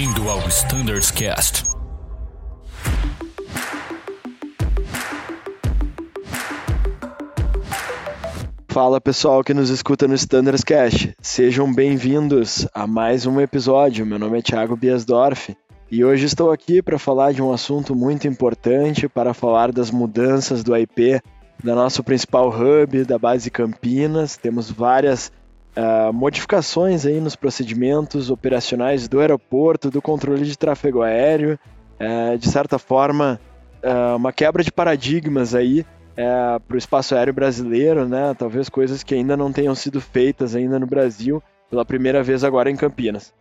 Bem-vindo ao Standards Cast. Fala pessoal que nos escuta no Standards Cast, sejam bem-vindos a mais um episódio. Meu nome é Thiago Biasdorf e hoje estou aqui para falar de um assunto muito importante, para falar das mudanças do IP da nosso principal hub, da base Campinas. Temos várias uh, modificações aí nos procedimentos operacionais do aeroporto, do controle de tráfego aéreo, uh, de certa forma, uh, uma quebra de paradigmas aí para o espaço aéreo brasileiro, né? Talvez coisas que ainda não tenham sido feitas ainda no Brasil pela primeira vez agora em Campinas.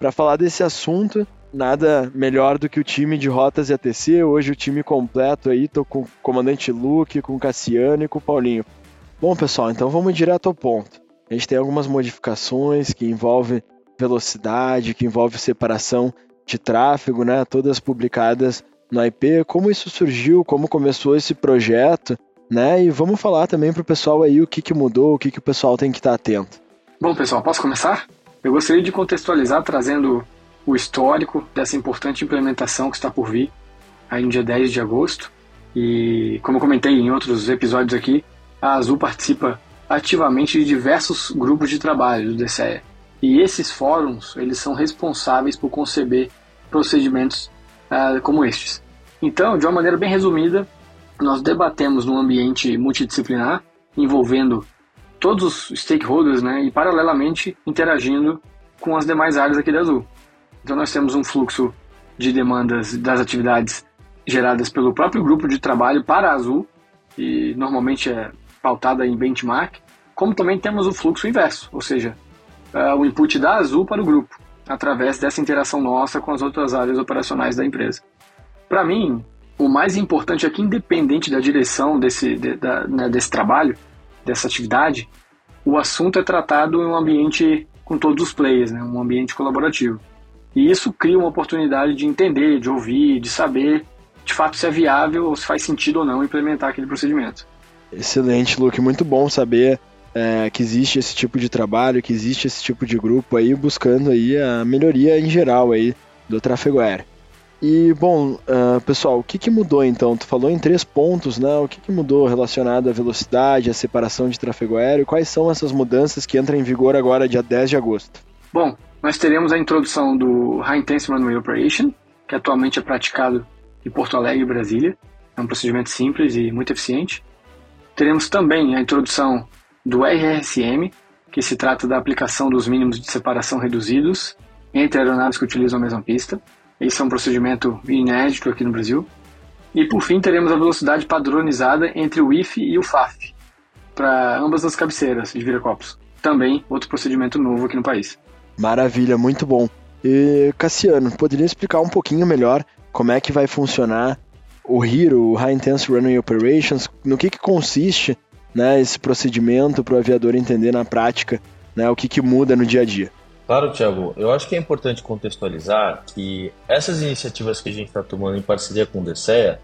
Para falar desse assunto, nada melhor do que o time de rotas e ATC. Hoje o time completo aí, tô com o comandante Luke, com o Cassiano e com o Paulinho. Bom, pessoal, então vamos direto ao ponto. A gente tem algumas modificações que envolvem velocidade, que envolve separação de tráfego, né? Todas publicadas no IP. Como isso surgiu, como começou esse projeto, né? E vamos falar também para o pessoal aí o que, que mudou, o que, que o pessoal tem que estar tá atento. Bom, pessoal, posso começar? Eu gostaria de contextualizar trazendo o histórico dessa importante implementação que está por vir aí no dia 10 de agosto. E como eu comentei em outros episódios aqui, a Azul participa ativamente de diversos grupos de trabalho do DCE. E esses fóruns, eles são responsáveis por conceber procedimentos uh, como estes. Então, de uma maneira bem resumida, nós debatemos num ambiente multidisciplinar, envolvendo todos os stakeholders, né, e paralelamente interagindo com as demais áreas aqui da Azul. Então nós temos um fluxo de demandas das atividades geradas pelo próprio grupo de trabalho para a Azul, e normalmente é pautada em benchmark, como também temos o fluxo inverso, ou seja, é o input da Azul para o grupo, através dessa interação nossa com as outras áreas operacionais da empresa. Para mim, o mais importante é que, independente da direção desse, de, da, né, desse trabalho, dessa atividade, o assunto é tratado em um ambiente com todos os players, né, um ambiente colaborativo. E isso cria uma oportunidade de entender, de ouvir, de saber de fato se é viável ou se faz sentido ou não implementar aquele procedimento. Excelente, Luke. Muito bom saber é, que existe esse tipo de trabalho, que existe esse tipo de grupo aí buscando aí a melhoria em geral aí do tráfego aéreo. E bom, uh, pessoal, o que, que mudou então? Tu falou em três pontos, né? O que, que mudou relacionado à velocidade, à separação de tráfego aéreo? Quais são essas mudanças que entram em vigor agora, dia 10 de agosto? Bom, nós teremos a introdução do High Intense Runway Operation, que atualmente é praticado em Porto Alegre e Brasília. É um procedimento simples e muito eficiente. Teremos também a introdução do RRSM, que se trata da aplicação dos mínimos de separação reduzidos entre aeronaves que utilizam a mesma pista. Esse é um procedimento inédito aqui no Brasil. E por fim, teremos a velocidade padronizada entre o IF e o FAF, para ambas as cabeceiras de Viracopos. Também outro procedimento novo aqui no país. Maravilha, muito bom. E Cassiano, poderia explicar um pouquinho melhor como é que vai funcionar o HERO, o High Intense Runway Operations, no que, que consiste né, esse procedimento para o aviador entender na prática né, o que, que muda no dia a dia? Claro, Thiago. Eu acho que é importante contextualizar que essas iniciativas que a gente está tomando em parceria com o DCEA,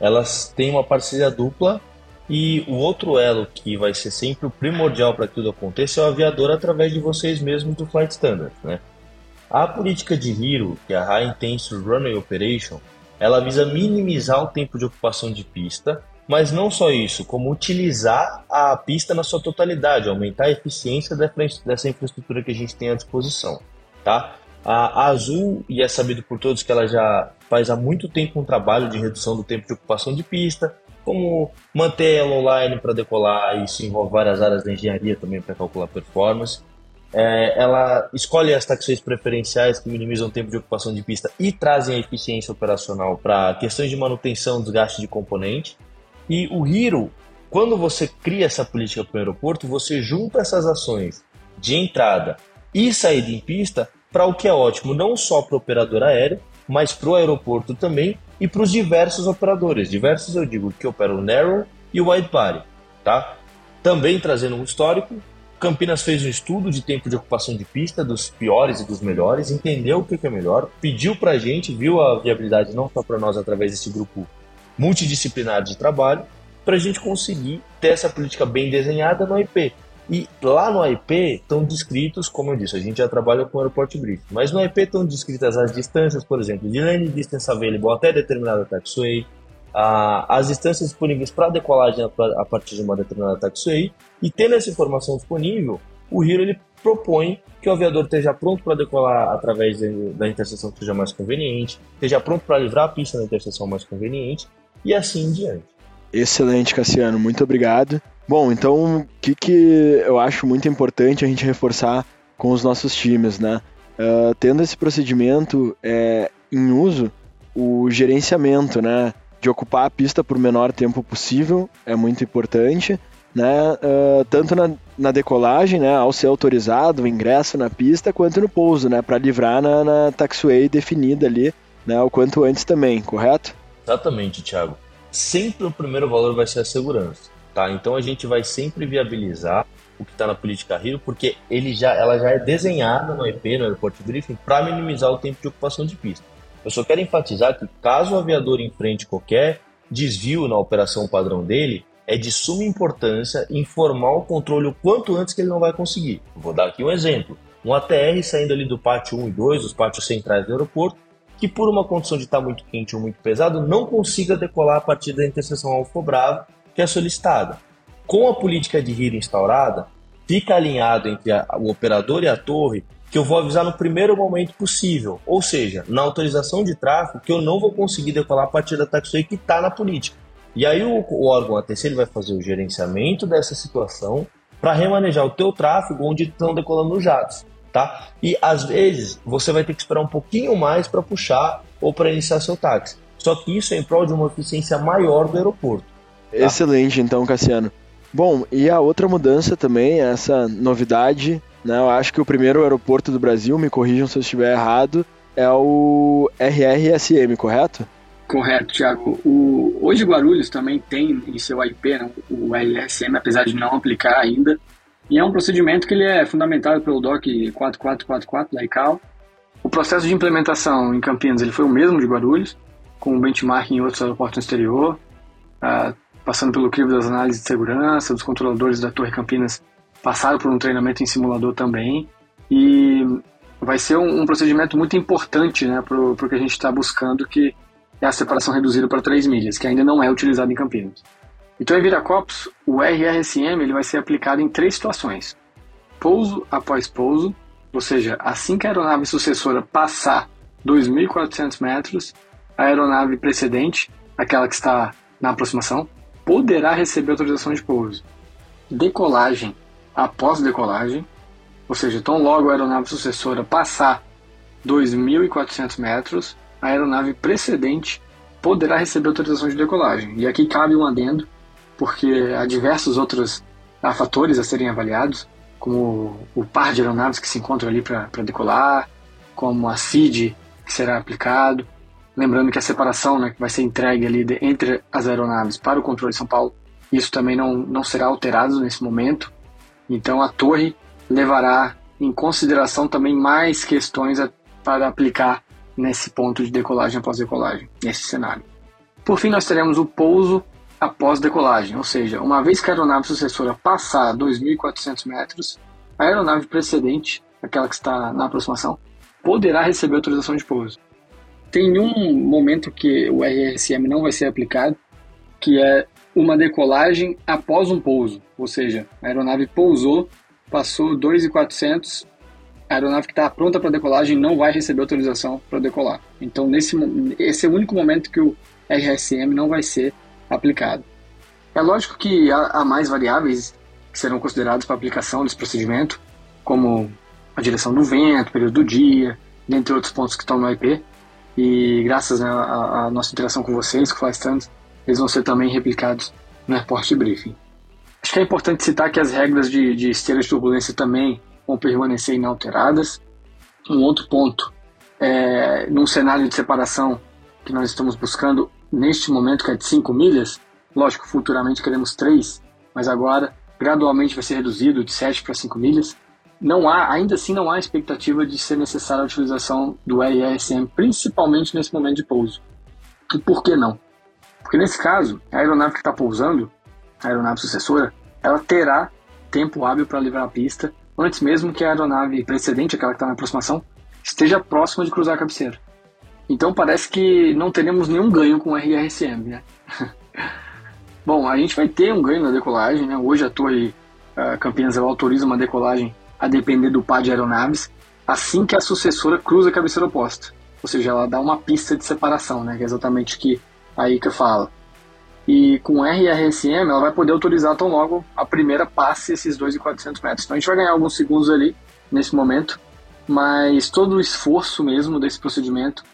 elas têm uma parceria dupla e o outro elo que vai ser sempre o primordial para que tudo aconteça é o aviador através de vocês mesmos do Flight Standard. Né? A política de HERO, que é a High Intense Runway Operation, ela visa minimizar o tempo de ocupação de pista, mas não só isso, como utilizar a pista na sua totalidade, aumentar a eficiência dessa infraestrutura que a gente tem à disposição. Tá? A Azul, e é sabido por todos que ela já faz há muito tempo um trabalho de redução do tempo de ocupação de pista, como manter ela online para decolar, isso envolve várias áreas da engenharia também para calcular performance. É, ela escolhe as taxas preferenciais que minimizam o tempo de ocupação de pista e trazem a eficiência operacional para questões de manutenção, desgaste de componente. E o Hero, quando você cria essa política para o aeroporto, você junta essas ações de entrada e saída em pista para o que é ótimo, não só para o operador aéreo, mas para o aeroporto também e para os diversos operadores. Diversos eu digo que operam o Narrow e o Wide Body. Tá? Também trazendo um histórico, Campinas fez um estudo de tempo de ocupação de pista dos piores e dos melhores, entendeu o que é melhor, pediu para a gente, viu a viabilidade não só para nós através desse grupo multidisciplinar de trabalho, para a gente conseguir ter essa política bem desenhada no IP. E lá no IP estão descritos, como eu disse, a gente já trabalha com o Airport Brief, mas no IP estão descritas as distâncias, por exemplo, de lane distance available até determinada taxiway, as distâncias disponíveis para decolagem a partir de uma determinada taxiway, e tendo essa informação disponível, o Hero ele propõe que o aviador esteja pronto para decolar através da interseção que seja mais conveniente, esteja pronto para livrar a pista na interseção mais conveniente, e assim em diante. Excelente, Cassiano, muito obrigado. Bom, então o que, que eu acho muito importante a gente reforçar com os nossos times, né? Uh, tendo esse procedimento é, em uso, o gerenciamento, né? De ocupar a pista por menor tempo possível é muito importante, né? Uh, tanto na, na, decolagem, né? Ao ser autorizado o ingresso na pista, quanto no pouso, né? Para livrar na, na taxiway definida ali, né? O quanto antes também, correto? Exatamente, Thiago. Sempre o primeiro valor vai ser a segurança. Tá? Então a gente vai sempre viabilizar o que está na política Rio, porque ele já, ela já é desenhada no EP, no Airport Briefing, para minimizar o tempo de ocupação de pista. Eu só quero enfatizar que caso o aviador enfrente qualquer desvio na operação padrão dele, é de suma importância informar o controle o quanto antes que ele não vai conseguir. Vou dar aqui um exemplo. Um ATR saindo ali do pátio 1 e 2, os pátios centrais do aeroporto, que por uma condição de estar muito quente ou muito pesado, não consiga decolar a partir da interseção Alfa Bravo que é solicitada. Com a política de RIR instaurada, fica alinhado entre a, o operador e a torre que eu vou avisar no primeiro momento possível, ou seja, na autorização de tráfego que eu não vou conseguir decolar a partir da taxonomia que está na política. E aí o, o órgão ATC ele vai fazer o gerenciamento dessa situação para remanejar o teu tráfego onde estão decolando os jatos, tá? E às vezes você vai ter que esperar um pouquinho mais para puxar ou para iniciar seu táxi. Só que isso é em prol de uma eficiência maior do aeroporto. Tá. Excelente, então, Cassiano. Bom, e a outra mudança também, essa novidade, né? Eu acho que o primeiro aeroporto do Brasil, me corrijam se eu estiver errado, é o RRSM, correto? Correto, Thiago. O, hoje Guarulhos também tem em seu IP né, o RRSM, apesar de não aplicar ainda. E é um procedimento que ele é fundamentado pelo DOC 4444 da ICAO. O processo de implementação em Campinas ele foi o mesmo de Guarulhos, com benchmark em outros aeroportos no exterior. Uh, passando pelo crivo das análises de segurança, dos controladores da Torre Campinas passaram por um treinamento em simulador também. E vai ser um, um procedimento muito importante né, para o que a gente está buscando, que é a separação reduzida para 3 milhas, que ainda não é utilizado em Campinas. Então, em Viracopos, o RRSM ele vai ser aplicado em três situações. Pouso após pouso, ou seja, assim que a aeronave sucessora passar 2.400 metros, a aeronave precedente, aquela que está na aproximação, poderá receber autorização de pouso. Decolagem após decolagem, ou seja, tão logo a aeronave sucessora passar 2.400 metros, a aeronave precedente poderá receber autorização de decolagem. E aqui cabe um adendo, porque há diversos outros fatores a serem avaliados, como o par de aeronaves que se encontram ali para decolar, como a CID que será aplicado, Lembrando que a separação né, que vai ser entregue ali de, entre as aeronaves para o controle de São Paulo, isso também não, não será alterado nesse momento. Então a torre levará em consideração também mais questões a, para aplicar nesse ponto de decolagem após decolagem, nesse cenário. Por fim, nós teremos o pouso após decolagem, ou seja, uma vez que a aeronave sucessora passar 2.400 metros, a aeronave precedente, aquela que está na aproximação, poderá receber autorização de pouso. Tem um momento que o RSM não vai ser aplicado, que é uma decolagem após um pouso, ou seja, a aeronave pousou, passou 2.400, a aeronave que está pronta para decolagem não vai receber autorização para decolar. Então, nesse, esse é o único momento que o RSM não vai ser aplicado. É lógico que há, há mais variáveis que serão consideradas para aplicação desse procedimento, como a direção do vento, período do dia, dentre outros pontos que estão no IP, e graças né, à, nossa interação com vocês, com o Flystands, eles vão ser também replicados no Airport Briefing. Acho que é importante citar que as regras de, de esteira de turbulência também vão permanecer inalteradas. Um outro ponto, é, num cenário de separação que nós estamos buscando neste momento, que é de 5 milhas, lógico, futuramente queremos 3, mas agora gradualmente vai ser reduzido de 7 para 5 milhas não há, ainda assim não há expectativa de ser necessária a utilização do RSM, principalmente nesse momento de pouso. E por que não? Porque nesse caso, a aeronave que está pousando, a aeronave sucessora, ela terá tempo hábil para livrar a pista, antes mesmo que a aeronave precedente, aquela que está na aproximação, esteja próxima de cruzar a cabeceira. Então parece que não teremos nenhum ganho com o RRSM, né? Bom, a gente vai ter um ganho na decolagem, né? Hoje a torre uh, Campinas ela autoriza uma decolagem a depender do par de aeronaves, assim que a sucessora cruza a cabeceira oposta. Ou seja, ela dá uma pista de separação, né? Que é exatamente o que a ICA fala. E com RRSM ela vai poder autorizar tão logo a primeira passe esses 2.400 metros. Então a gente vai ganhar alguns segundos ali nesse momento, mas todo o esforço mesmo desse procedimento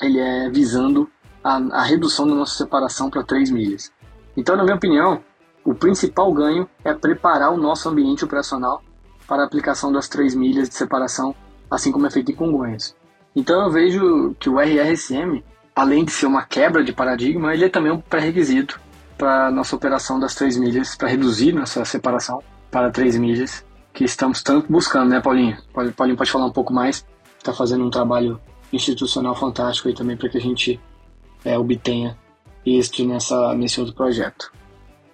ele é visando a, a redução da nossa separação para 3 milhas. Então, na minha opinião, o principal ganho é preparar o nosso ambiente operacional para a aplicação das 3 milhas de separação, assim como é feito em Congonhas. Então eu vejo que o RRSM, além de ser uma quebra de paradigma, ele é também um pré-requisito para nossa operação das 3 milhas, para reduzir nossa separação para 3 milhas, que estamos tanto buscando, né, Paulinho? Paulinho pode falar um pouco mais, está fazendo um trabalho institucional fantástico aí também para que a gente é, obtenha este nessa, nesse outro projeto.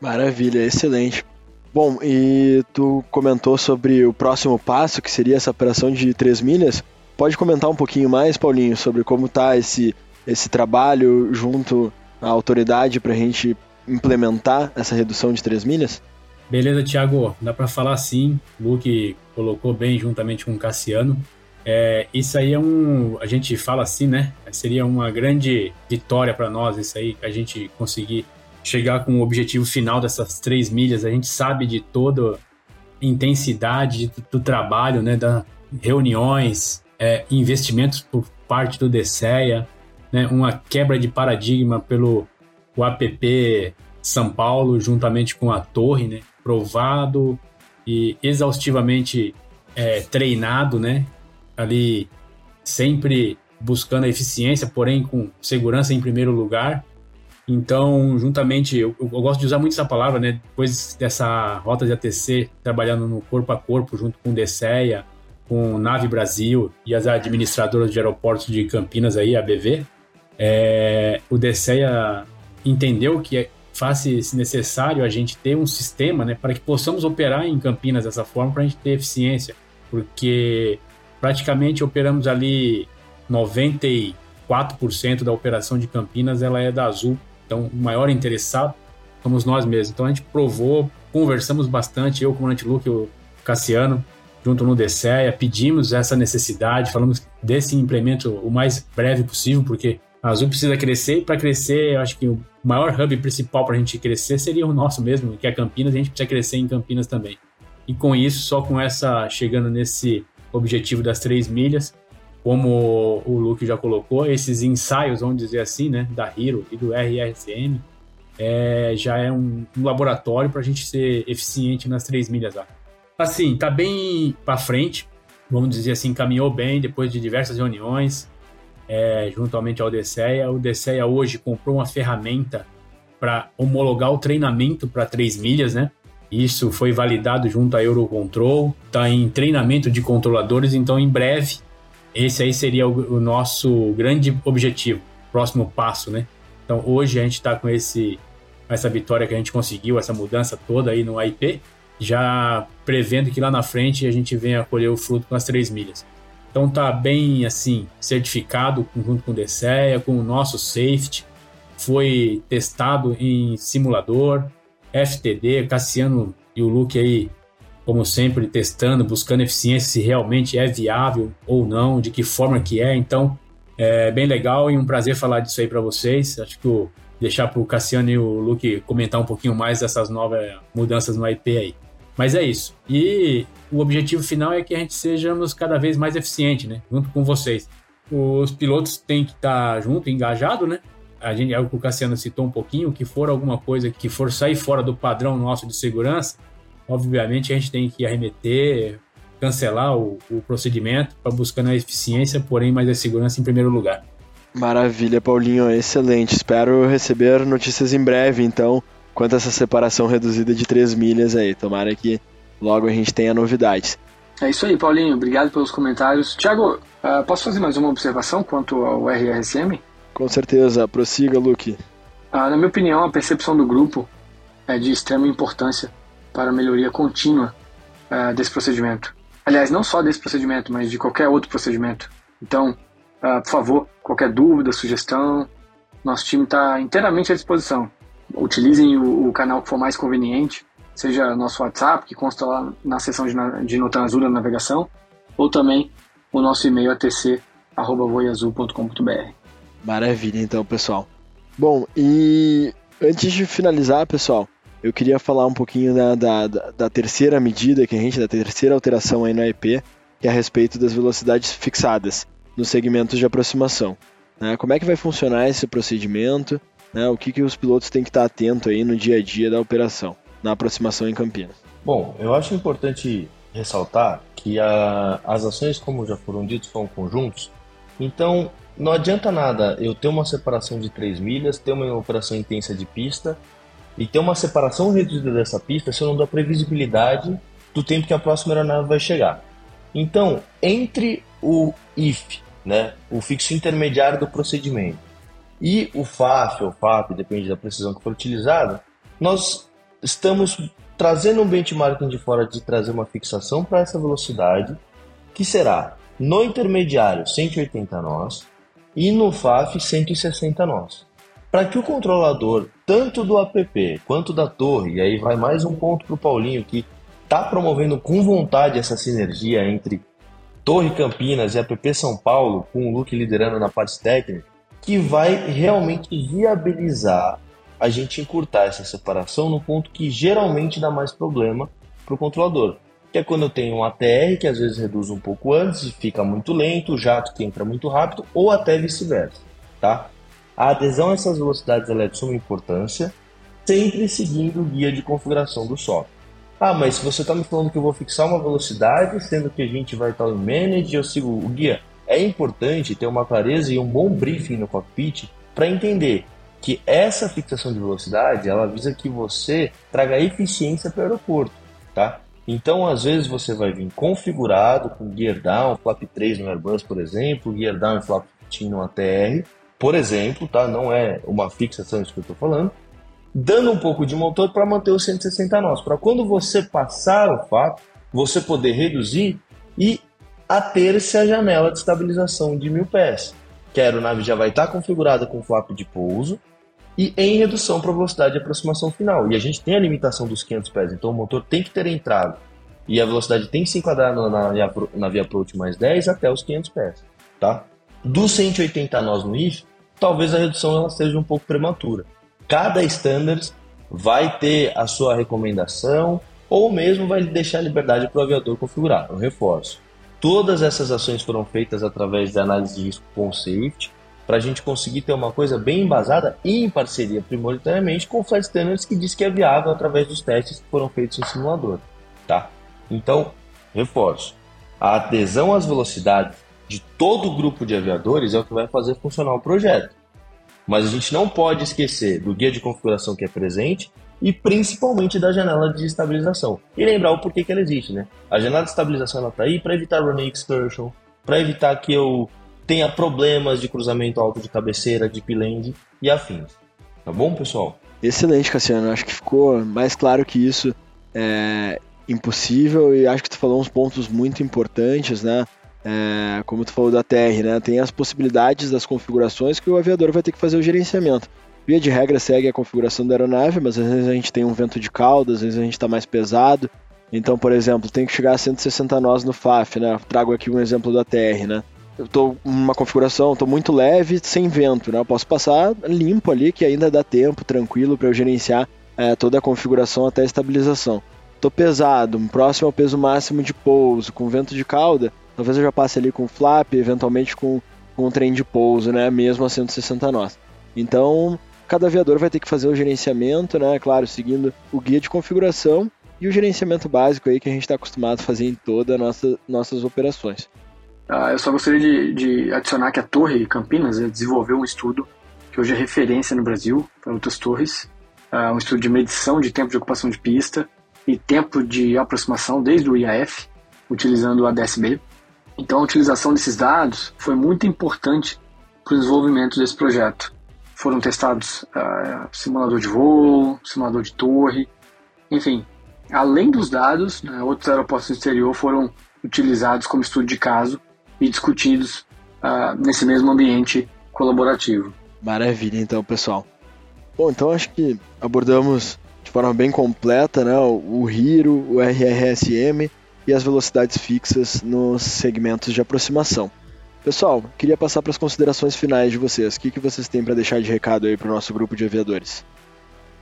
Maravilha, excelente. Bom, e tu comentou sobre o próximo passo, que seria essa operação de 3 milhas. Pode comentar um pouquinho mais, Paulinho, sobre como está esse, esse trabalho junto à autoridade para a gente implementar essa redução de 3 milhas? Beleza, Thiago, dá para falar sim. O Luke colocou bem juntamente com o Cassiano. É, isso aí é um. A gente fala assim, né? Seria uma grande vitória para nós, isso aí, a gente conseguir chegar com o objetivo final dessas três milhas. A gente sabe de toda intensidade do, do trabalho, né? Das reuniões, é, investimentos por parte do DSEA, né? Uma quebra de paradigma pelo o APP São Paulo, juntamente com a Torre, né? Provado e exaustivamente é, treinado, né? ali sempre buscando a eficiência, porém com segurança em primeiro lugar. Então, juntamente, eu, eu, gosto de usar muito essa palavra, né? Depois dessa rota de ATC, trabalhando no corpo a corpo, junto com o DSEA, com Nave Brasil e as administradoras de aeroportos de Campinas aí, a BV, é, o DSEA entendeu que é, faz necessário a gente ter um sistema, né, para que possamos operar em Campinas dessa forma, para a gente ter eficiência, porque praticamente operamos ali 94% da operação de Campinas ela é da Azul. Então, o maior interessado somos nós mesmos. Então, a gente provou, conversamos bastante, eu, o comandante Luke e o Cassiano, junto no DCEA, pedimos essa necessidade, falamos desse implemento o mais breve possível, porque a Azul precisa crescer e para crescer, eu acho que o maior hub principal para a gente crescer seria o nosso mesmo, que é Campinas, a gente precisa crescer em Campinas também. E com isso, só com essa, chegando nesse objetivo das três milhas, como o Luke já colocou, esses ensaios, vamos dizer assim, né, da Hero e do RRSM, é, já é um, um laboratório para a gente ser eficiente nas três milhas lá. Assim, tá bem para frente, vamos dizer assim, caminhou bem depois de diversas reuniões, é, juntamente ao DSEA. O DSEA hoje comprou uma ferramenta para homologar o treinamento para três milhas, né? Isso foi validado junto à Eurocontrol, está em treinamento de controladores, então em breve esse aí seria o, o nosso grande objetivo, próximo passo, né? Então hoje a gente está com esse essa vitória que a gente conseguiu, essa mudança toda aí no AIP, já prevendo que lá na frente a gente venha colher o fruto com as três milhas. Então tá bem assim certificado junto com o DSEA, com o nosso safety, foi testado em simulador, FTD, Cassiano e o Luke aí, como sempre, testando, buscando eficiência se realmente é viável ou não, de que forma que é. Então, é bem legal e um prazer falar disso aí para vocês. Acho que deixar para o Cassiano e o Luke comentar um pouquinho mais dessas novas mudanças no IP aí. Mas é isso. E o objetivo final é que a gente sejamos cada vez mais eficiente, né? Junto com vocês. Os pilotos têm que estar tá junto, engajado, né? a gente, é o que o Cassiano citou um pouquinho, que for alguma coisa que for sair fora do padrão nosso de segurança, obviamente a gente tem que arremeter, cancelar o, o procedimento para buscar a eficiência, porém mais a segurança em primeiro lugar. Maravilha, Paulinho, excelente. Espero receber notícias em breve, então, quanto a essa separação reduzida de 3 milhas aí. Tomara que logo a gente tenha novidades. É isso aí, Paulinho. Obrigado pelos comentários. Tiago, uh, posso fazer mais uma observação quanto ao RRSM? Com certeza, prossiga, Luke. Ah, na minha opinião, a percepção do grupo é de extrema importância para melhoria contínua uh, desse procedimento. Aliás, não só desse procedimento, mas de qualquer outro procedimento. Então, uh, por favor, qualquer dúvida, sugestão, nosso time está inteiramente à disposição. Utilizem o, o, canal que for mais conveniente, seja nosso WhatsApp, que consta lá na seção de, de nota azul da navegação, ou também o nosso e-mail atc.voiazul.com.br. Maravilha, então, pessoal. Bom, e antes de finalizar, pessoal, eu queria falar um pouquinho da, da, da, terceira medida que a gente, da terceira alteração aí no IP, que é a respeito das velocidades fixadas nos segmentos de aproximação. Né? Como é que vai funcionar esse procedimento? Né? O que, que os pilotos têm que estar atentos aí no dia a dia da operação, na aproximação em Campinas? Bom, eu acho importante ressaltar que a, as ações, como já foram ditos, são conjuntos. Então, não adianta nada eu ter uma separação de 3 milhas, ter uma operação intensa de pista e ter uma separação reduzida dessa pista se eu não dou previsibilidade do tempo que a próxima aeronave vai chegar. Então, entre o IF, né, o fixo intermediário do procedimento, e o FAF ou FAP, depende da precisão que for utilizada, nós estamos trazendo um benchmarking de fora de trazer uma fixação para essa velocidade, que será no intermediário 180 nós e no FAF 160 nós para que o controlador, tanto do app quanto da torre, e aí vai mais um ponto para o Paulinho que está promovendo com vontade essa sinergia entre Torre Campinas e app São Paulo, com o Luke liderando na parte técnica, que vai realmente viabilizar a gente encurtar essa separação no ponto que geralmente dá mais problema para o controlador. Que é quando eu tenho um ATR que às vezes reduz um pouco antes e fica muito lento, o jato que entra muito rápido, ou até vice-versa. Tá? A adesão a essas velocidades é de suma importância, sempre seguindo o guia de configuração do software. Ah, mas se você está me falando que eu vou fixar uma velocidade, sendo que a gente vai estar em manage, eu sigo o guia. É importante ter uma clareza e um bom briefing no cockpit para entender que essa fixação de velocidade ela visa que você traga eficiência para o aeroporto, tá? Então, às vezes você vai vir configurado com gear down, flap 3 no Airbus, por exemplo, gear down e flap 15 no ATR, por exemplo, tá? Não é uma fixação isso que eu estou falando, dando um pouco de motor para manter os 160 nós, para quando você passar o fato, você poder reduzir e ater-se a janela de estabilização de mil pés, que a aeronave já vai estar tá configurada com flap de pouso e em redução para velocidade de aproximação final. E a gente tem a limitação dos 500 pés, então o motor tem que ter entrado e a velocidade tem que se enquadrar na, na, na via approach mais 10 até os 500 pés, tá? Dos 180 nós no IF, talvez a redução ela seja um pouco prematura. Cada standard vai ter a sua recomendação ou mesmo vai deixar liberdade para o aviador configurar. Eu reforço. Todas essas ações foram feitas através de análise de risco com safety para a gente conseguir ter uma coisa bem embasada e em parceria prioritariamente com o Flight Standards que diz que é viável através dos testes que foram feitos em simulador. Tá? Então, reforço. A adesão às velocidades de todo o grupo de aviadores é o que vai fazer funcionar o projeto. Mas a gente não pode esquecer do guia de configuração que é presente e principalmente da janela de estabilização. E lembrar o porquê que ela existe, né? A janela de estabilização está aí para evitar running excursion, para evitar que eu tenha problemas de cruzamento alto de cabeceira, de piland e afins. Tá bom, pessoal? Excelente, Cassiano. Acho que ficou mais claro que isso é impossível e acho que tu falou uns pontos muito importantes, né? É, como tu falou da TR, né? Tem as possibilidades das configurações que o aviador vai ter que fazer o gerenciamento. Via de regra segue a configuração da aeronave, mas às vezes a gente tem um vento de cauda, às vezes a gente está mais pesado. Então, por exemplo, tem que chegar a 160 nós no FAF, né? Trago aqui um exemplo da TR, né? Eu estou uma configuração, estou muito leve, sem vento, né? Eu posso passar limpo ali, que ainda dá tempo, tranquilo, para eu gerenciar é, toda a configuração até a estabilização. Estou pesado, próximo ao peso máximo de pouso, com vento de cauda, Talvez eu já passe ali com flap, eventualmente com, com um trem de pouso, né? Mesmo a 160 nós. Então, cada aviador vai ter que fazer o gerenciamento, né? Claro, seguindo o guia de configuração e o gerenciamento básico aí que a gente está acostumado a fazer em todas as nossa, nossas operações. Ah, eu só gostaria de, de, adicionar que a Torre Campinas desenvolveu um estudo que hoje é referência no Brasil para outras torres, ah, um estudo de medição de tempo de ocupação de pista e tempo de aproximação desde o IAF, utilizando o ADSB. Então a utilização desses dados foi muito importante para o desenvolvimento desse projeto. Foram testados uh, simulador de voo, simulador de torre, enfim, além dos dados, né, outros aeroportos do exterior foram utilizados como estudo de caso e discutidos uh, nesse mesmo ambiente colaborativo. Maravilha, então, pessoal. Bom, então acho que abordamos de forma bem completa né, o RIRO, o RRSM e as velocidades fixas nos segmentos de aproximação. Pessoal, queria passar para as considerações finais de vocês. O que, que vocês têm para deixar de recado aí para o nosso grupo de aviadores?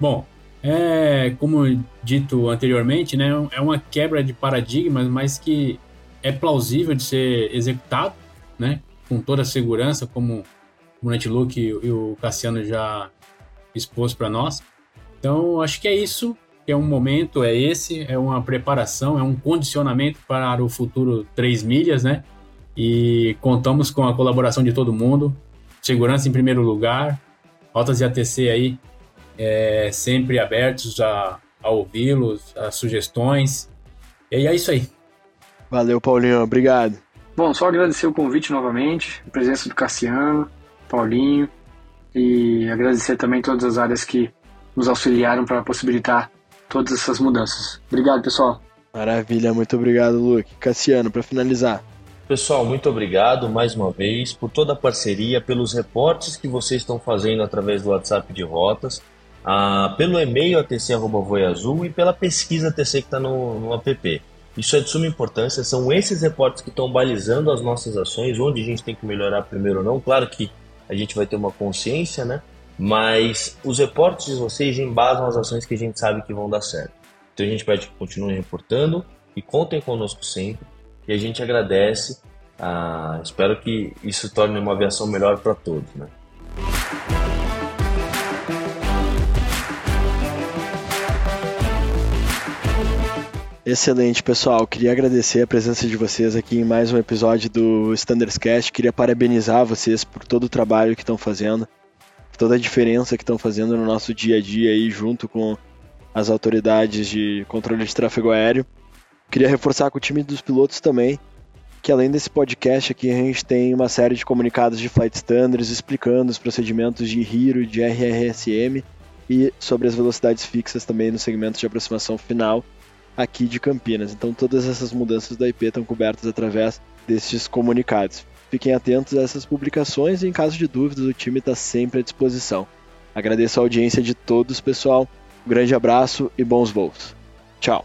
Bom, é, como dito anteriormente, né, é uma quebra de paradigmas, mas que é plausível de ser executado, né, com toda a segurança, como o Luke e o Cassiano já expôs para nós. Então, acho que é isso. É um momento, é esse, é uma preparação, é um condicionamento para o futuro 3 milhas, né? E contamos com a colaboração de todo mundo. Segurança em primeiro lugar. Rotas de ATC aí é, sempre abertos a, a ouvi-los, a sugestões. E é isso aí. Valeu, Paulinho. Obrigado. Bom, só agradecer o convite novamente, a presença do Cassiano, Paulinho, e agradecer também todas as áreas que nos auxiliaram para possibilitar todas essas mudanças. Obrigado, pessoal. Maravilha, muito obrigado, Luke. Cassiano, para finalizar. Pessoal, muito obrigado mais uma vez por toda a parceria, pelos reportes que vocês estão fazendo através do WhatsApp de rotas, ah, pelo e-mail atc.voiazul e pela pesquisa ATC que está no, no app. Isso é de suma importância, são esses reportes que estão balizando as nossas ações, onde a gente tem que melhorar primeiro ou não. Claro que a gente vai ter uma consciência, né? Mas os reportes de vocês embasam as ações que a gente sabe que vão dar certo. Então a gente pede que continuem reportando e contem conosco sempre. E a gente agradece. Ah, espero que isso torne uma aviação melhor para todos, né? Excelente, pessoal. Queria agradecer a presença de vocês aqui em mais um episódio do Standards Cast. Queria parabenizar vocês por todo o trabalho que estão fazendo, toda a diferença que estão fazendo no nosso dia a dia aí, junto com as autoridades de controle de tráfego aéreo. Queria reforçar com o time dos pilotos também que além desse podcast aqui a gente tem uma série de comunicados de Flight Standards explicando os procedimentos de RIRO, de RRSM e sobre as velocidades fixas também no segmento de aproximação final aqui de Campinas. Então todas essas mudanças da IP estão cobertas através destes comunicados. Fiquem atentos a essas publicações e em caso de dúvidas o time está sempre à disposição. Agradeço a audiência de todos, pessoal. Um grande abraço e bons voos. Tchau.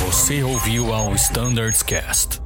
Você ouviu ao Standards Cast.